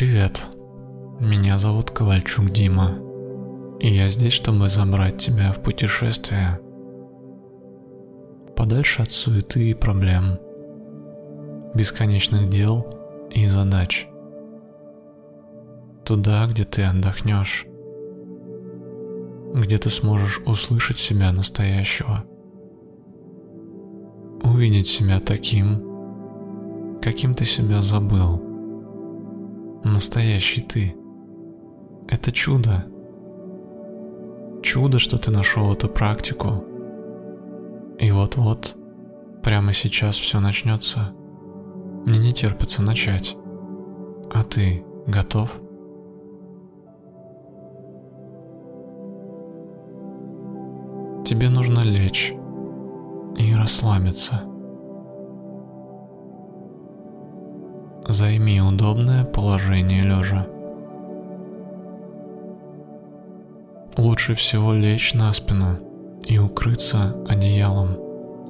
Привет, меня зовут Ковальчук Дима, и я здесь, чтобы забрать тебя в путешествие. Подальше от суеты и проблем, бесконечных дел и задач. Туда, где ты отдохнешь, где ты сможешь услышать себя настоящего, увидеть себя таким, каким ты себя забыл – настоящий ты. Это чудо. Чудо, что ты нашел эту практику. И вот-вот, прямо сейчас все начнется. Мне не терпится начать. А ты готов? Тебе нужно лечь и расслабиться. Займи удобное положение лежа. Лучше всего лечь на спину и укрыться одеялом,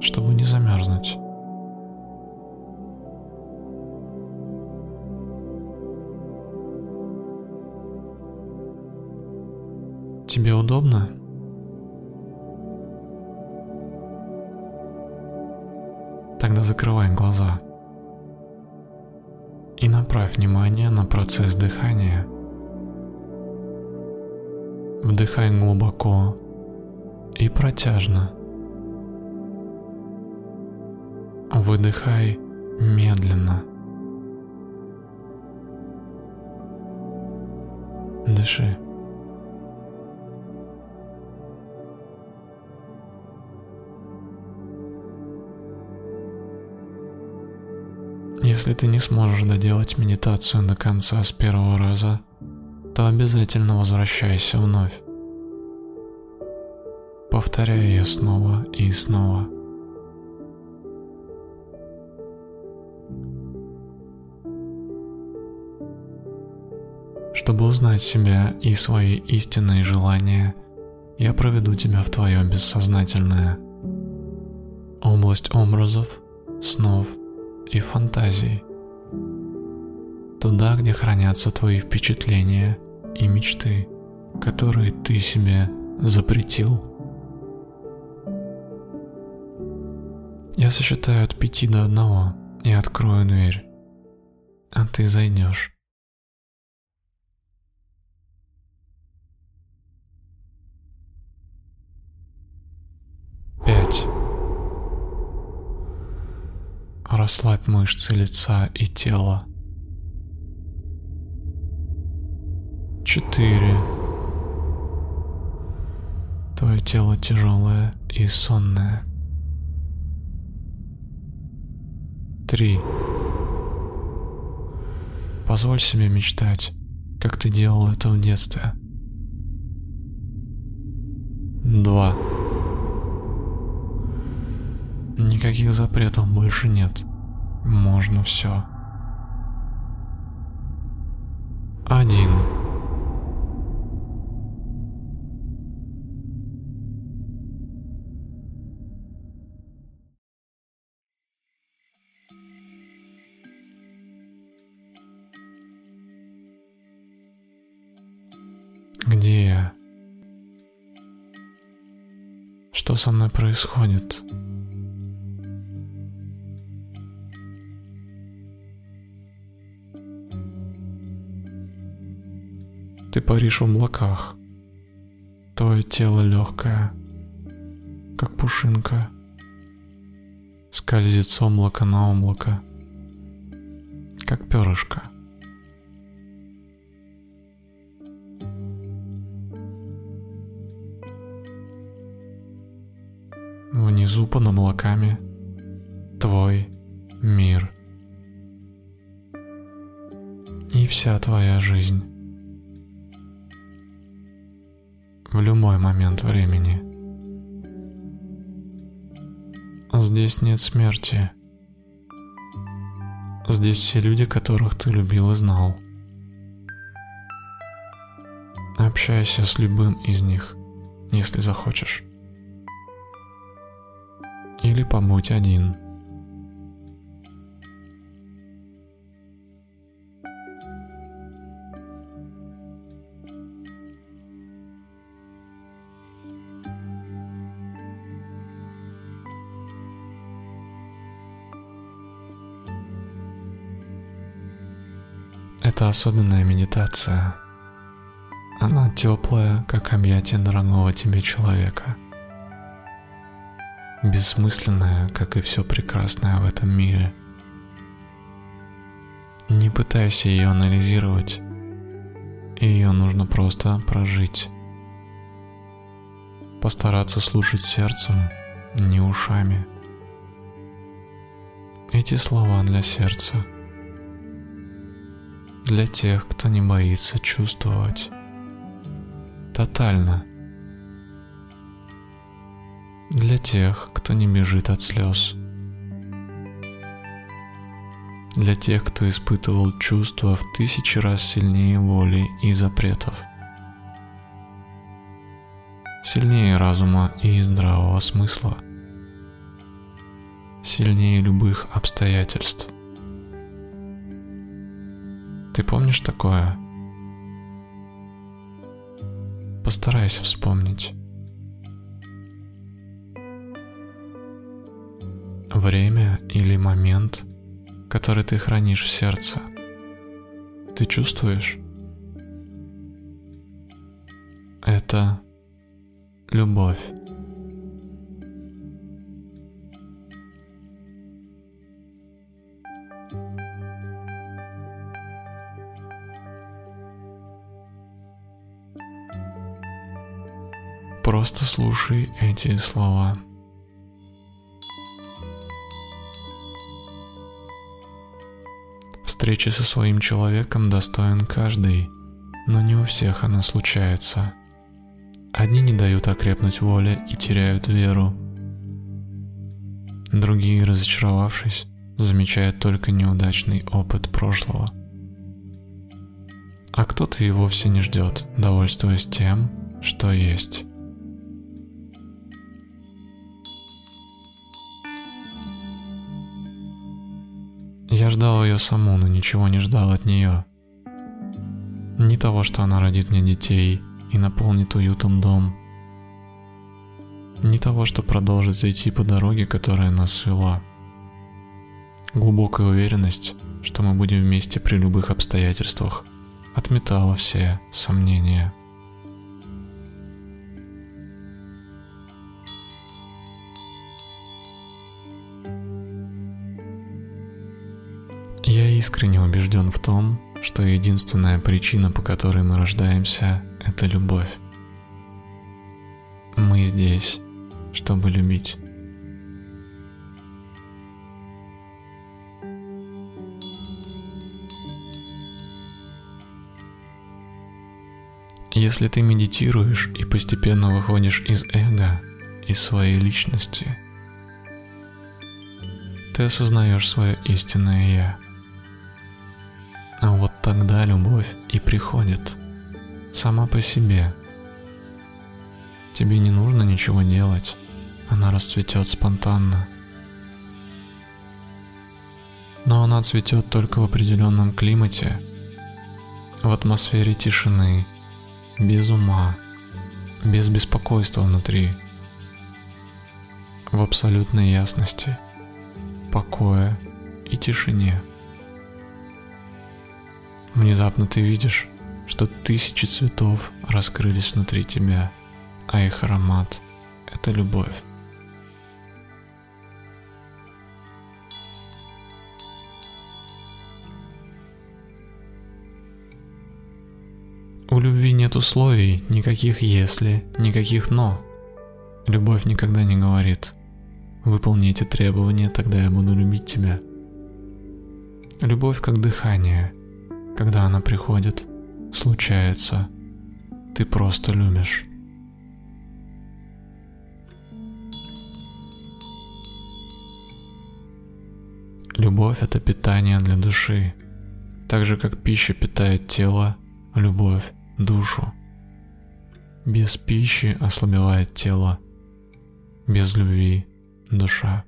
чтобы не замерзнуть. Тебе удобно? Тогда закрывай глаза и направь внимание на процесс дыхания. Вдыхай глубоко и протяжно. Выдыхай медленно. Дыши. Если ты не сможешь доделать медитацию до конца с первого раза, то обязательно возвращайся вновь. Повторяй ее снова и снова. Чтобы узнать себя и свои истинные желания, я проведу тебя в твое бессознательное. Область образов, снов – и фантазий. Туда, где хранятся твои впечатления и мечты, которые ты себе запретил. Я сосчитаю от пяти до одного и открою дверь, а ты зайдешь. Расслабь мышцы лица и тела. Четыре. Твое тело тяжелое и сонное. Три. Позволь себе мечтать, как ты делал это в детстве. Два. Никаких запретов больше нет. Можно все. Один. Где я? Что со мной происходит? Ты паришь в облаках. Твое тело легкое, как пушинка. Скользит с облака на облако, как перышко. Внизу под облаками твой мир и вся твоя жизнь. В любой момент времени. Здесь нет смерти. Здесь все люди, которых ты любил и знал. Общайся с любым из них, если захочешь. Или побудь один. Это особенная медитация. Она теплая, как объятие дорогого тебе человека. Бессмысленная, как и все прекрасное в этом мире. Не пытайся ее анализировать. Ее нужно просто прожить. Постараться слушать сердцем, не ушами. Эти слова для сердца – для тех, кто не боится чувствовать. Тотально. Для тех, кто не бежит от слез. Для тех, кто испытывал чувства в тысячи раз сильнее воли и запретов. Сильнее разума и здравого смысла. Сильнее любых обстоятельств. Ты помнишь такое? Постарайся вспомнить. Время или момент, который ты хранишь в сердце. Ты чувствуешь? Это любовь. Просто слушай эти слова. Встречи со своим человеком достоин каждый, но не у всех она случается. Одни не дают окрепнуть воле и теряют веру. Другие, разочаровавшись, замечают только неудачный опыт прошлого. А кто-то и вовсе не ждет, довольствуясь тем, что есть. Ждал ее саму, но ничего не ждал от нее. Не того, что она родит мне детей и наполнит уютом дом. Не того, что продолжит идти по дороге, которая нас свела. Глубокая уверенность, что мы будем вместе при любых обстоятельствах, отметала все сомнения. Искренне убежден в том, что единственная причина, по которой мы рождаемся, это любовь. Мы здесь, чтобы любить. Если ты медитируешь и постепенно выходишь из эго, из своей личности, ты осознаешь свое истинное «Я». А вот тогда любовь и приходит. Сама по себе. Тебе не нужно ничего делать. Она расцветет спонтанно. Но она цветет только в определенном климате, в атмосфере тишины, без ума, без беспокойства внутри, в абсолютной ясности, покое и тишине. Внезапно ты видишь, что тысячи цветов раскрылись внутри тебя, а их аромат — это любовь. У любви нет условий, никаких «если», никаких «но». Любовь никогда не говорит «выполни эти требования, тогда я буду любить тебя». Любовь как дыхание — когда она приходит, случается, ты просто любишь. Любовь – это питание для души, так же как пища питает тело, любовь – душу. Без пищи ослабевает тело, без любви – душа.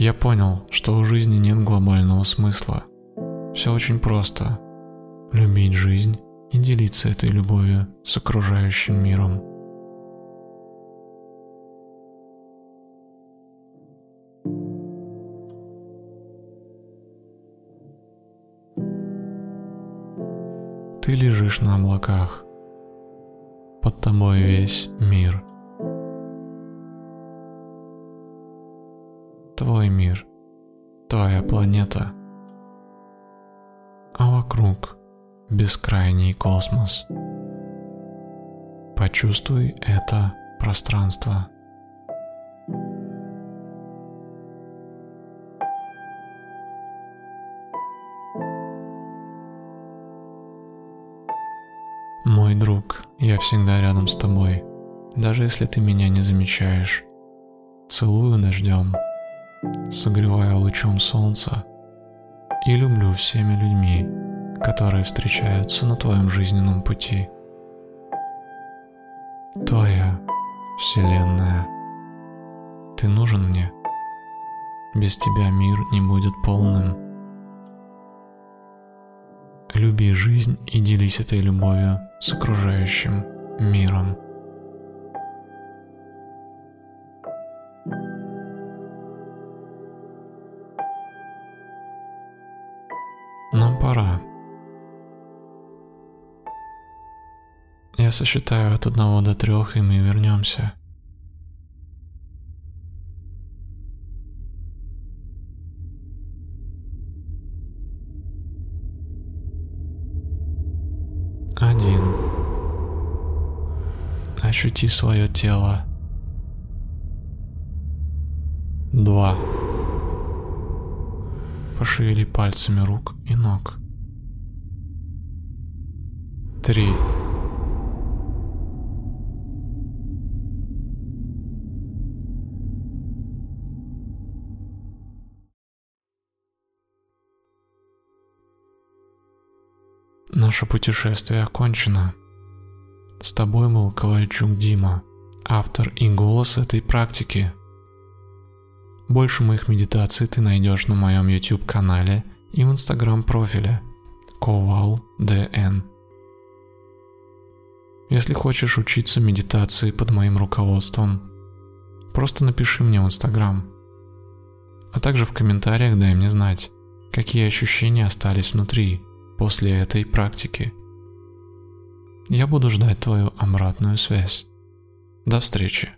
Я понял, что у жизни нет глобального смысла. Все очень просто. Любить жизнь и делиться этой любовью с окружающим миром. Ты лежишь на облаках. Под тобой весь мир – Твой мир, твоя планета, а вокруг бескрайний космос. Почувствуй это пространство. Мой друг, я всегда рядом с тобой, даже если ты меня не замечаешь. Целую дождем, согреваю лучом солнца и люблю всеми людьми, которые встречаются на твоем жизненном пути. Твоя Вселенная. Ты нужен мне. Без тебя мир не будет полным. Люби жизнь и делись этой любовью с окружающим миром. Я сосчитаю от одного до трех, и мы вернемся. Один. Ощути свое тело. Два. Пошевели пальцами рук и ног. Три. Наше путешествие окончено. С тобой был Ковальчук Дима, автор и голос этой практики. Больше моих медитаций ты найдешь на моем YouTube канале и в Instagram профиле KovalDN. Если хочешь учиться медитации под моим руководством, просто напиши мне в Instagram. А также в комментариях дай мне знать, какие ощущения остались внутри после этой практики. Я буду ждать твою обратную связь. До встречи.